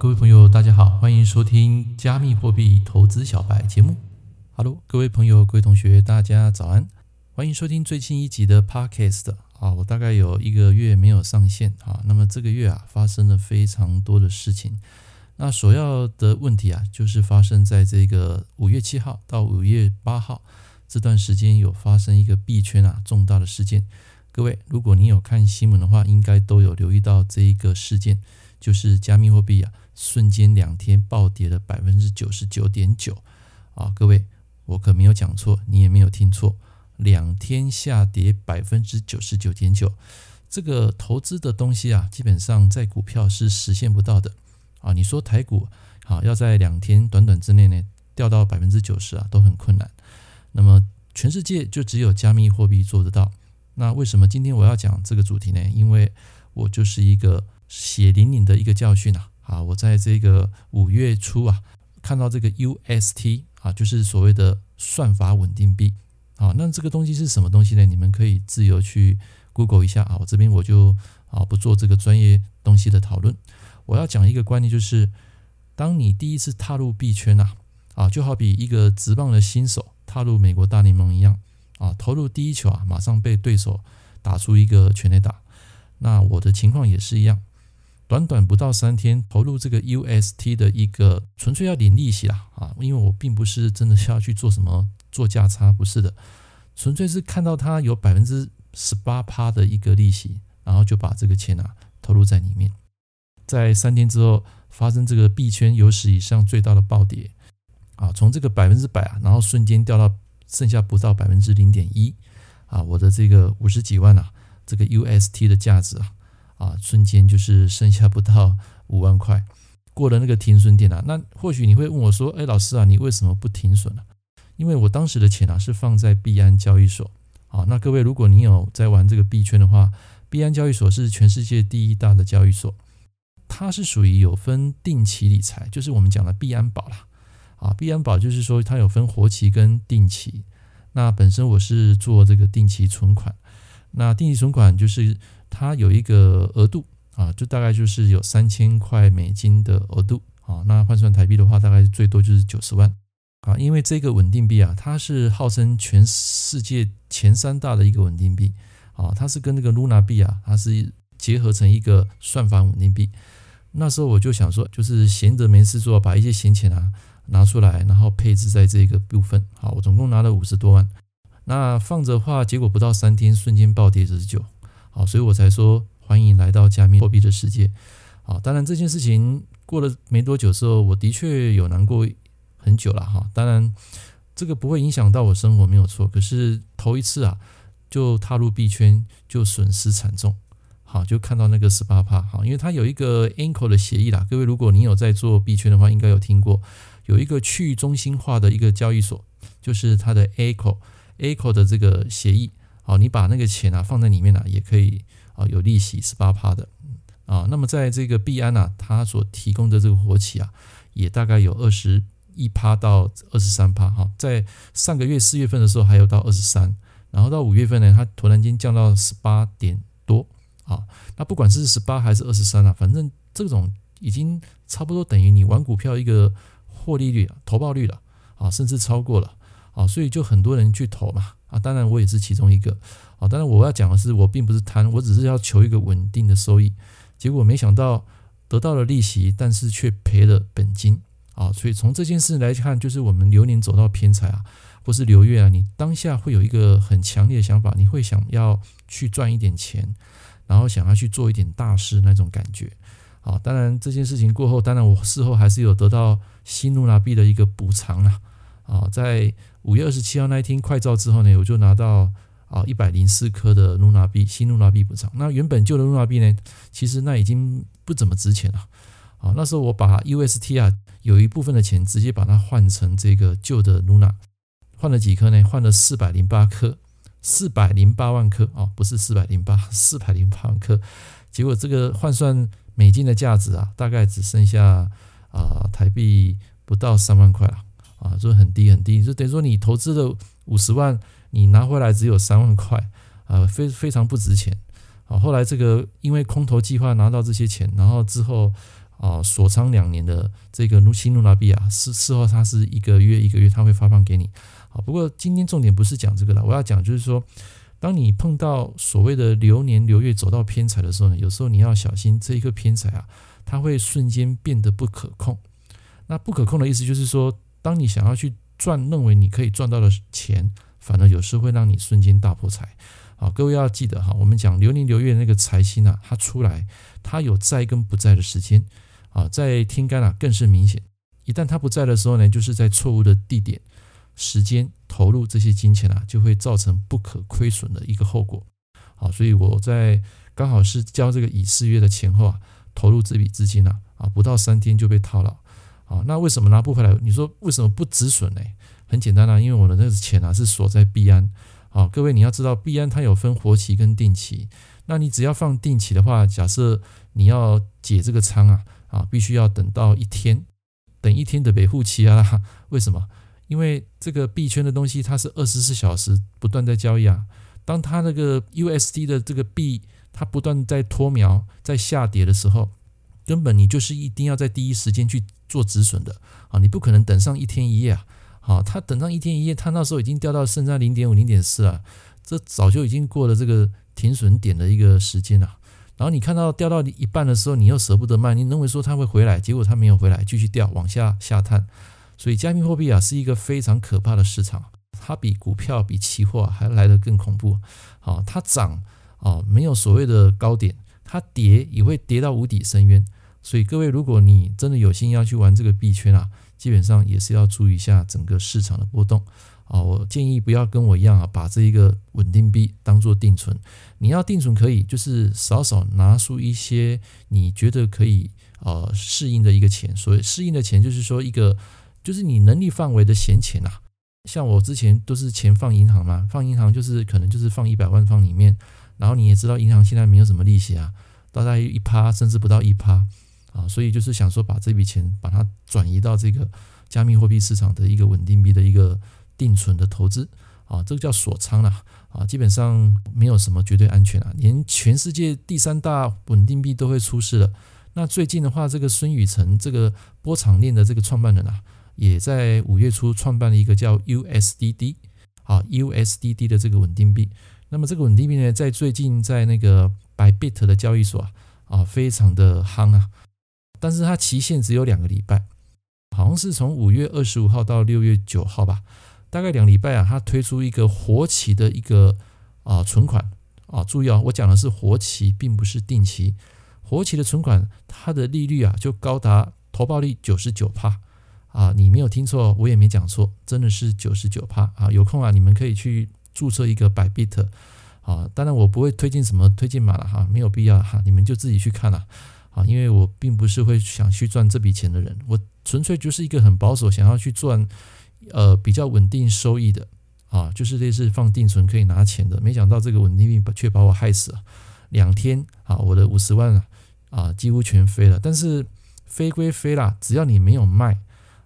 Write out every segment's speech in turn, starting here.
各位朋友，大家好，欢迎收听加密货币投资小白节目。Hello，各位朋友、各位同学，大家早安，欢迎收听最新一集的 Podcast。啊，我大概有一个月没有上线啊，那么这个月啊，发生了非常多的事情。那首要的问题啊，就是发生在这个五月七号到五月八号这段时间，有发生一个币圈啊重大的事件。各位，如果你有看新闻的话，应该都有留意到这一个事件。就是加密货币啊，瞬间两天暴跌了百分之九十九点九啊！各位，我可没有讲错，你也没有听错，两天下跌百分之九十九点九，这个投资的东西啊，基本上在股票是实现不到的啊！你说台股啊，要在两天短短之内呢掉到百分之九十啊，都很困难。那么全世界就只有加密货币做得到。那为什么今天我要讲这个主题呢？因为我就是一个。血淋淋的一个教训啊！啊，我在这个五月初啊，看到这个 UST 啊，就是所谓的算法稳定币啊。那这个东西是什么东西呢？你们可以自由去 Google 一下啊。我这边我就啊不做这个专业东西的讨论。我要讲一个观念，就是当你第一次踏入币圈呐，啊，就好比一个职棒的新手踏入美国大联盟一样啊，投入第一球啊，马上被对手打出一个全垒打。那我的情况也是一样。短短不到三天，投入这个 UST 的一个纯粹要领利息啦啊，因为我并不是真的需要去做什么做价差，不是的，纯粹是看到它有百分之十八趴的一个利息，然后就把这个钱啊投入在里面，在三天之后发生这个币圈有史以上最大的暴跌啊，从这个百分之百啊，然后瞬间掉到剩下不到百分之零点一啊，我的这个五十几万啊，这个 UST 的价值啊。啊，瞬间就是剩下不到五万块，过了那个停损点啊。那或许你会问我说：“哎，老师啊，你为什么不停损呢？”因为我当时的钱啊是放在币安交易所。好，那各位，如果你有在玩这个币圈的话，币安交易所是全世界第一大的交易所，它是属于有分定期理财，就是我们讲的币安宝啦。啊，币安宝就是说它有分活期跟定期。那本身我是做这个定期存款，那定期存款就是。它有一个额度啊，就大概就是有三千块美金的额度啊，那换算台币的话，大概最多就是九十万啊。因为这个稳定币啊，它是号称全世界前三大的一个稳定币啊，它是跟那个 Luna 币啊，它是结合成一个算法稳定币。那时候我就想说，就是闲着没事做，把一些闲钱啊拿出来，然后配置在这个部分。好，我总共拿了五十多万，那放着的话，结果不到三天，瞬间暴跌九十九。好，所以我才说欢迎来到加密货币的世界。好，当然这件事情过了没多久之后，我的确有难过很久了哈。当然这个不会影响到我生活，没有错。可是头一次啊，就踏入币圈就损失惨重。好，就看到那个十八趴。好，因为它有一个 ANCO 的协议啦。各位，如果你有在做币圈的话，应该有听过有一个去中心化的一个交易所，就是它的 ANCO ANCO 的这个协议。好，你把那个钱啊放在里面呢、啊，也可以啊有利息十八趴的啊。那么在这个币安啊，它所提供的这个活期啊，也大概有二十一趴到二十三趴哈。在上个月四月份的时候还有到二十三，然后到五月份呢，它突然间降到十八点多啊。那不管是十八还是二十三啊，反正这种已经差不多等于你玩股票一个获利率啊，投报率了啊，甚至超过了啊，所以就很多人去投嘛。啊，当然我也是其中一个啊。当然我要讲的是，我并不是贪，我只是要求一个稳定的收益。结果没想到得到了利息，但是却赔了本金啊。所以从这件事来看，就是我们流年走到偏财啊，或是流月啊，你当下会有一个很强烈的想法，你会想要去赚一点钱，然后想要去做一点大事那种感觉啊。当然这件事情过后，当然我事后还是有得到新露娜币的一个补偿啊。啊，在五月二十七号那一天快照之后呢，我就拿到啊一百零四颗的露娜币，新露娜币补偿。那原本旧的露娜币呢，其实那已经不怎么值钱了。啊，那时候我把 UST 啊有一部分的钱直接把它换成这个旧的露娜，换了几颗呢？换了四百零八颗，四百零八万颗啊，不是四百零八，四百零八万颗。结果这个换算美金的价值啊，大概只剩下啊台币不到三万块了。啊，就很低很低，就等于说你投资的五十万，你拿回来只有三万块，啊，非非常不值钱。啊，后来这个因为空头计划拿到这些钱，然后之后啊锁仓两年的这个新卢拉币啊，事事后它是一个月一个月它会发放给你。好，不过今天重点不是讲这个了，我要讲就是说，当你碰到所谓的流年流月走到偏财的时候呢，有时候你要小心这一个偏财啊，它会瞬间变得不可控。那不可控的意思就是说，当你想要去赚，认为你可以赚到的钱，反而有时会让你瞬间大破财。好，各位要记得哈，我们讲流年流月那个财星啊，它出来，它有在跟不在的时间啊，在天干啊更是明显。一旦它不在的时候呢，就是在错误的地点、时间投入这些金钱啊，就会造成不可亏损的一个后果。好，所以我在刚好是交这个乙巳月的前后啊，投入这笔资金啊，啊，不到三天就被套牢。啊，那为什么拿不回来？你说为什么不止损呢？很简单啊，因为我的那个钱啊是锁在币安。好，各位你要知道，币安它有分活期跟定期。那你只要放定期的话，假设你要解这个仓啊，啊，必须要等到一天，等一天的维护期啊。为什么？因为这个币圈的东西它是二十四小时不断在交易啊。当它那个 USD 的这个币它不断在脱苗、在下跌的时候，根本你就是一定要在第一时间去做止损的啊！你不可能等上一天一夜啊！好，他等上一天一夜，他那时候已经掉到剩下零点五、零点四了，这早就已经过了这个停损点的一个时间了。然后你看到掉到一半的时候，你又舍不得卖，你认为说它会回来，结果它没有回来，继续掉，往下下探。所以加密货币啊，是一个非常可怕的市场，它比股票、比期货还来得更恐怖。好，它涨啊，没有所谓的高点。它跌也会跌到无底深渊，所以各位，如果你真的有心要去玩这个币圈啊，基本上也是要注意一下整个市场的波动啊。我建议不要跟我一样啊，把这一个稳定币当做定存。你要定存可以，就是少少拿出一些你觉得可以呃适应的一个钱。所谓适应的钱，就是说一个就是你能力范围的闲钱啊。像我之前都是钱放银行嘛，放银行就是可能就是放一百万放里面。然后你也知道，银行现在没有什么利息啊，大概一趴甚至不到一趴啊，所以就是想说把这笔钱把它转移到这个加密货币市场的一个稳定币的一个定存的投资啊，这个叫锁仓了啊，基本上没有什么绝对安全啊，连全世界第三大稳定币都会出事了。那最近的话，这个孙宇晨这个波场链的这个创办人啊，也在五月初创办了一个叫 USDD 啊 USDD 的这个稳定币。那么这个稳定币呢，在最近在那个 Bybit 的交易所啊，啊，非常的夯啊，但是它期限只有两个礼拜，好像是从五月二十五号到六月九号吧，大概两礼拜啊，它推出一个活期的一个啊存款。啊，注意啊，我讲的是活期，并不是定期，活期的存款，它的利率啊就高达投报率九十九帕啊，你没有听错，我也没讲错，真的是九十九帕啊，有空啊，你们可以去。注册一个 Bybit 啊，当然我不会推荐什么推荐码了哈，没有必要哈，你们就自己去看了，啊因为我并不是会想去赚这笔钱的人，我纯粹就是一个很保守，想要去赚呃比较稳定收益的啊，就是类似放定存可以拿钱的，没想到这个稳定币却把我害死了，两天啊，我的五十万啊啊几乎全飞了，但是飞归飞啦，只要你没有卖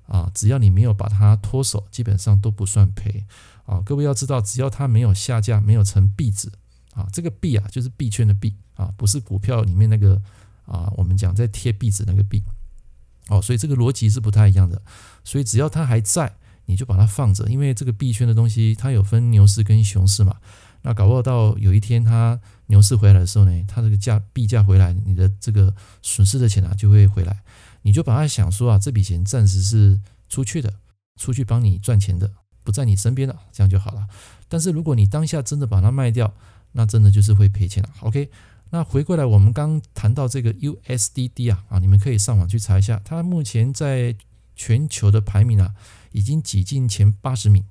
啊，只要你没有把它脱手，基本上都不算赔。啊，各位要知道，只要它没有下架，没有成币值，啊，这个币啊就是币圈的币啊，不是股票里面那个啊，我们讲在贴壁纸那个币，哦，所以这个逻辑是不太一样的。所以只要它还在，你就把它放着，因为这个币圈的东西它有分牛市跟熊市嘛。那搞不好到有一天它牛市回来的时候呢，它这个价币价回来，你的这个损失的钱啊就会回来，你就把它想说啊，这笔钱暂时是出去的，出去帮你赚钱的。不在你身边了，这样就好了。但是如果你当下真的把它卖掉，那真的就是会赔钱了。OK，那回过来，我们刚谈到这个 USDD 啊啊，你们可以上网去查一下，它目前在全球的排名啊，已经挤进前八十名。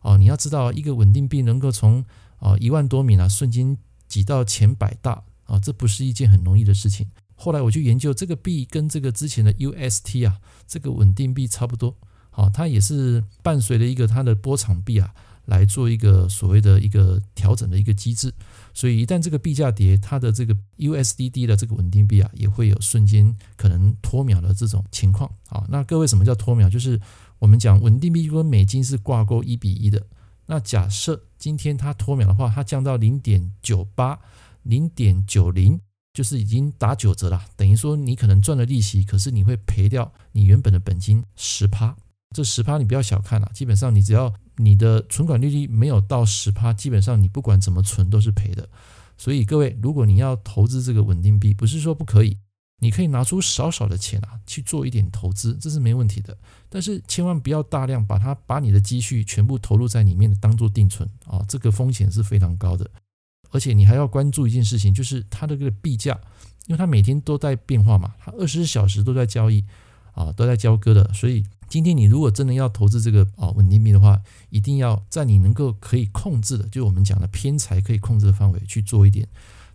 哦，你要知道，一个稳定币能够从啊一万多名啊，瞬间挤到前百大啊，这不是一件很容易的事情。后来我去研究这个币跟这个之前的 UST 啊，这个稳定币差不多。好，它也是伴随了一个它的波场币啊，来做一个所谓的一个调整的一个机制。所以一旦这个币价跌，它的这个 USDD 的这个稳定币啊，也会有瞬间可能脱秒的这种情况。啊，那各位什么叫脱秒？就是我们讲稳定币跟美金是挂钩一比一的。那假设今天它脱秒的话，它降到零点九八、零点九零，就是已经打九折了，等于说你可能赚了利息，可是你会赔掉你原本的本金十趴。这十趴你不要小看了，基本上你只要你的存款利率没有到十趴，基本上你不管怎么存都是赔的。所以各位，如果你要投资这个稳定币，不是说不可以，你可以拿出少少的钱啊去做一点投资，这是没问题的。但是千万不要大量把它把你的积蓄全部投入在里面当做定存啊，这个风险是非常高的。而且你还要关注一件事情，就是它的这个币价，因为它每天都在变化嘛，它二十四小时都在交易啊，都在交割的，所以。今天你如果真的要投资这个啊稳定币的话，一定要在你能够可以控制的，就我们讲的偏财可以控制的范围去做一点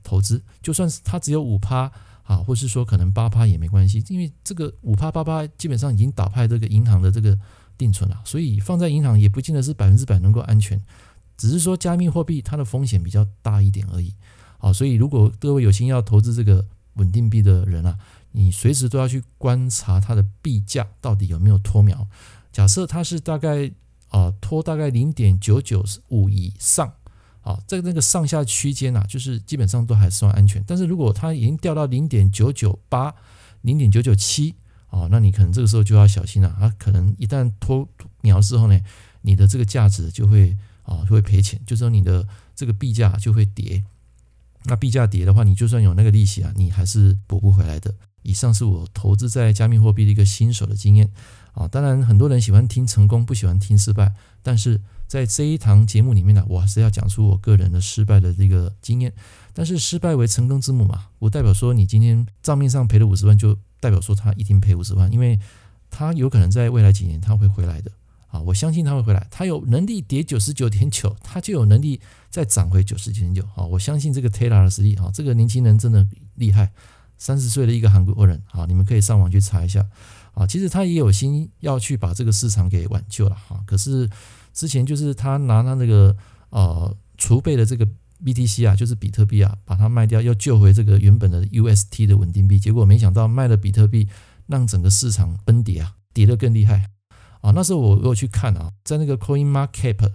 投资。就算是它只有五趴啊，或是说可能八趴也没关系，因为这个五趴八趴基本上已经打败这个银行的这个定存了，所以放在银行也不见得是百分之百能够安全，只是说加密货币它的风险比较大一点而已。好，所以如果各位有心要投资这个稳定币的人啊。你随时都要去观察它的币价到底有没有脱苗。假设它是大概啊脱大概零点九九五以上啊，在那个上下区间啊，就是基本上都还算安全。但是如果它已经掉到零点九九八、零点九九七啊，那你可能这个时候就要小心了。它可能一旦脱苗之后呢，你的这个价值就会啊就会赔钱，就说你的这个币价就会跌。那币价跌的话，你就算有那个利息啊，你还是补不回来的。以上是我投资在加密货币的一个新手的经验啊，当然很多人喜欢听成功，不喜欢听失败。但是在这一堂节目里面呢，我还是要讲出我个人的失败的这个经验。但是失败为成功之母嘛，不代表说你今天账面上赔了五十万，就代表说他一定赔五十万，因为他有可能在未来几年他会回来的啊，我相信他会回来。他有能力跌九十九点九，他就有能力再涨回九十九点九啊，我相信这个 Taylor 的实力啊，这个年轻人真的厉害。三十岁的一个韩国人，啊，你们可以上网去查一下，啊，其实他也有心要去把这个市场给挽救了，哈，可是之前就是他拿他那个呃储备的这个 BTC 啊，就是比特币啊，把它卖掉，要救回这个原本的 UST 的稳定币，结果没想到卖了比特币，让整个市场崩跌啊，跌得更厉害，啊，那时候我我有去看啊，在那个 Coin Market。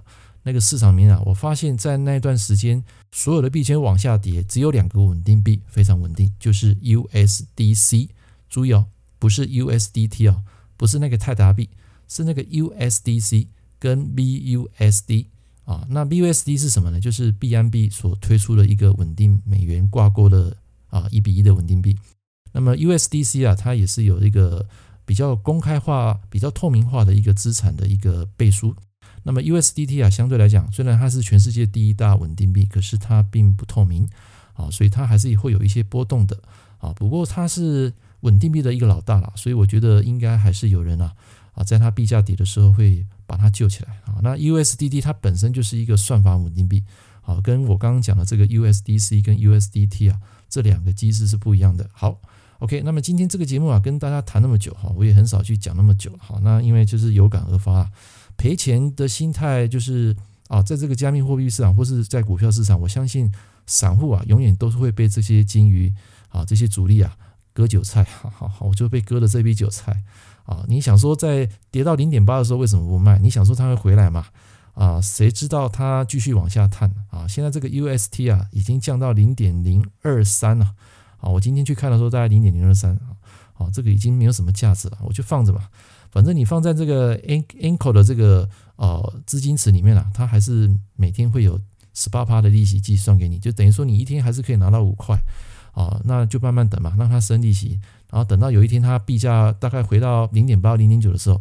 那个市场里面啊，我发现，在那段时间，所有的币圈往下跌，只有两个稳定币非常稳定，就是 USDC。注意哦，不是 USDT 哦，不是那个泰达币，是那个 USDC 跟 BUSD 啊。那 BUSD 是什么呢？就是币安币所推出的一个稳定美元挂钩的啊一比一的稳定币。那么 USDC 啊，它也是有一个比较公开化、比较透明化的一个资产的一个背书。那么 USDT 啊，相对来讲，虽然它是全世界第一大稳定币，可是它并不透明啊，所以它还是会有一些波动的啊。不过它是稳定币的一个老大了，所以我觉得应该还是有人啊啊，在它币价底的时候会把它救起来啊。那 USDT 它本身就是一个算法稳定币啊，跟我刚刚讲的这个 USDC 跟 USDT 啊这两个机制是不一样的。好，OK，那么今天这个节目啊，跟大家谈那么久哈，我也很少去讲那么久。好，那因为就是有感而发啊。赔钱的心态就是啊，在这个加密货币市场或是在股票市场，我相信散户啊，永远都是会被这些金鱼啊、这些主力啊割韭菜。好好好，我就被割了这笔韭菜啊！你想说在跌到零点八的时候为什么不卖？你想说它会回来吗？啊，谁知道它继续往下探啊？现在这个 UST 啊已经降到零点零二三了啊！我今天去看的时候大概零点零二三啊，啊，这个已经没有什么价值了，我就放着吧。反正你放在这个 Anchor 的这个呃资金池里面啊，它还是每天会有十八趴的利息计算给你，就等于说你一天还是可以拿到五块啊，那就慢慢等嘛，让它生利息，然后等到有一天它币价大概回到零点八、零点九的时候，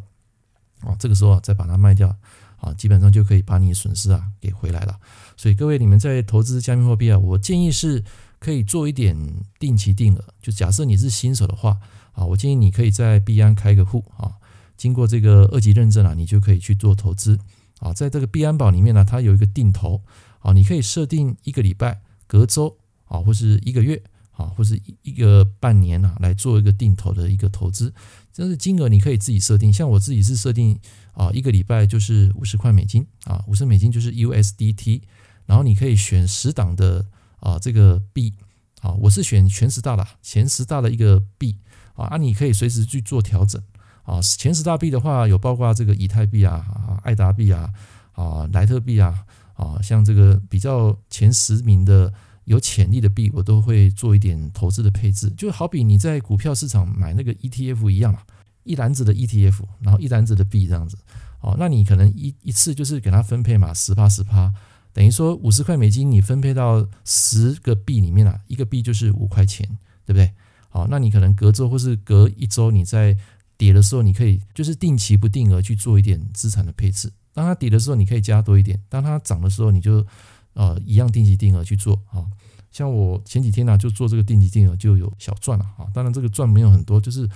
啊，这个时候啊再把它卖掉啊，基本上就可以把你损失啊给回来了。所以各位你们在投资加密货币啊，我建议是可以做一点定期定额，就假设你是新手的话啊，我建议你可以在币安开个户啊。经过这个二级认证啊，你就可以去做投资啊。在这个币安宝里面呢，它有一个定投啊，你可以设定一个礼拜、隔周啊，或是一个月啊，或是一个半年啊，来做一个定投的一个投资。这是金额你可以自己设定，像我自己是设定啊，一个礼拜就是五十块美金啊，五十美金就是 USDT，然后你可以选十档的啊这个币啊，我是选全十大的前十大的一个币啊，啊，你可以随时去做调整。啊，前十大币的话，有包括这个以太币啊、爱达币啊、啊莱特币啊、啊像这个比较前十名的有潜力的币，我都会做一点投资的配置。就好比你在股票市场买那个 ETF 一样嘛，一篮子的 ETF，然后一篮子的币这样子。哦，那你可能一一次就是给它分配嘛，十趴十趴，等于说五十块美金你分配到十个币里面啊，一个币就是五块钱，对不对？好，那你可能隔周或是隔一周你在跌的时候，你可以就是定期不定额去做一点资产的配置。当它跌的时候，你可以加多一点；当它涨的时候，你就呃一样定期定额去做啊。像我前几天呢、就做这个定期定额，就有小赚了啊。当然这个赚没有很多，就是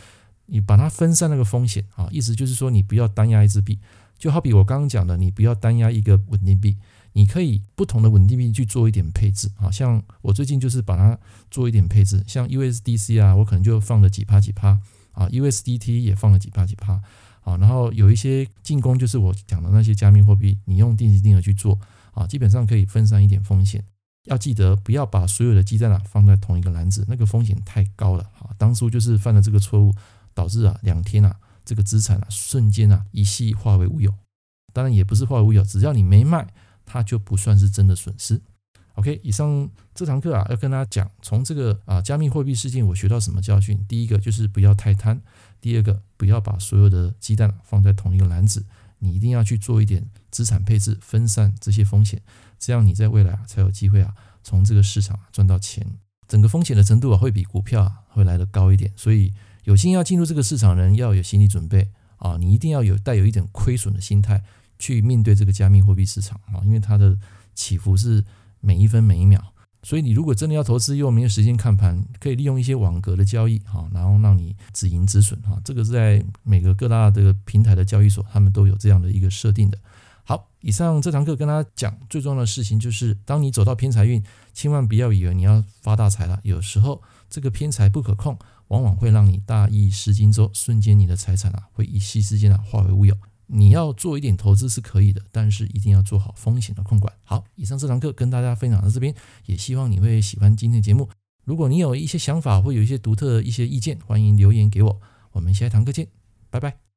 你把它分散那个风险啊。意思就是说，你不要单压一支币，就好比我刚刚讲的，你不要单压一个稳定币，你可以不同的稳定币去做一点配置啊。像我最近就是把它做一点配置，像 USDC 啊，我可能就放了几趴几趴啊，USDT 也放了几趴几趴。啊，然后有一些进攻，就是我讲的那些加密货币，你用定期定额去做啊，基本上可以分散一点风险。要记得不要把所有的鸡蛋啊放在同一个篮子，那个风险太高了啊。当初就是犯了这个错误，导致啊两天啊这个资产啊瞬间啊一系化为乌有。当然也不是化为乌有，只要你没卖，它就不算是真的损失。OK，以上这堂课啊要跟大家讲，从这个啊加密货币事件我学到什么教训？第一个就是不要太贪。第二个，不要把所有的鸡蛋放在同一个篮子，你一定要去做一点资产配置，分散这些风险，这样你在未来啊才有机会啊从这个市场赚到钱。整个风险的程度啊会比股票啊会来得高一点，所以有心要进入这个市场人要有心理准备啊，你一定要有带有一点亏损的心态去面对这个加密货币市场啊，因为它的起伏是每一分每一秒。所以你如果真的要投资，又没有时间看盘，可以利用一些网格的交易，哈，然后让你止盈止损，哈，这个是在每个各大的平台的交易所，他们都有这样的一个设定的。好，以上这堂课跟大家讲最重要的事情就是，当你走到偏财运，千万不要以为你要发大财了，有时候这个偏财不可控，往往会让你大意失荆州，瞬间你的财产啊，会一夕之间啊化为乌有。你要做一点投资是可以的，但是一定要做好风险的控管。好，以上这堂课跟大家分享到这边，也希望你会喜欢今天的节目。如果你有一些想法或有一些独特的一些意见，欢迎留言给我。我们下一堂课见，拜拜。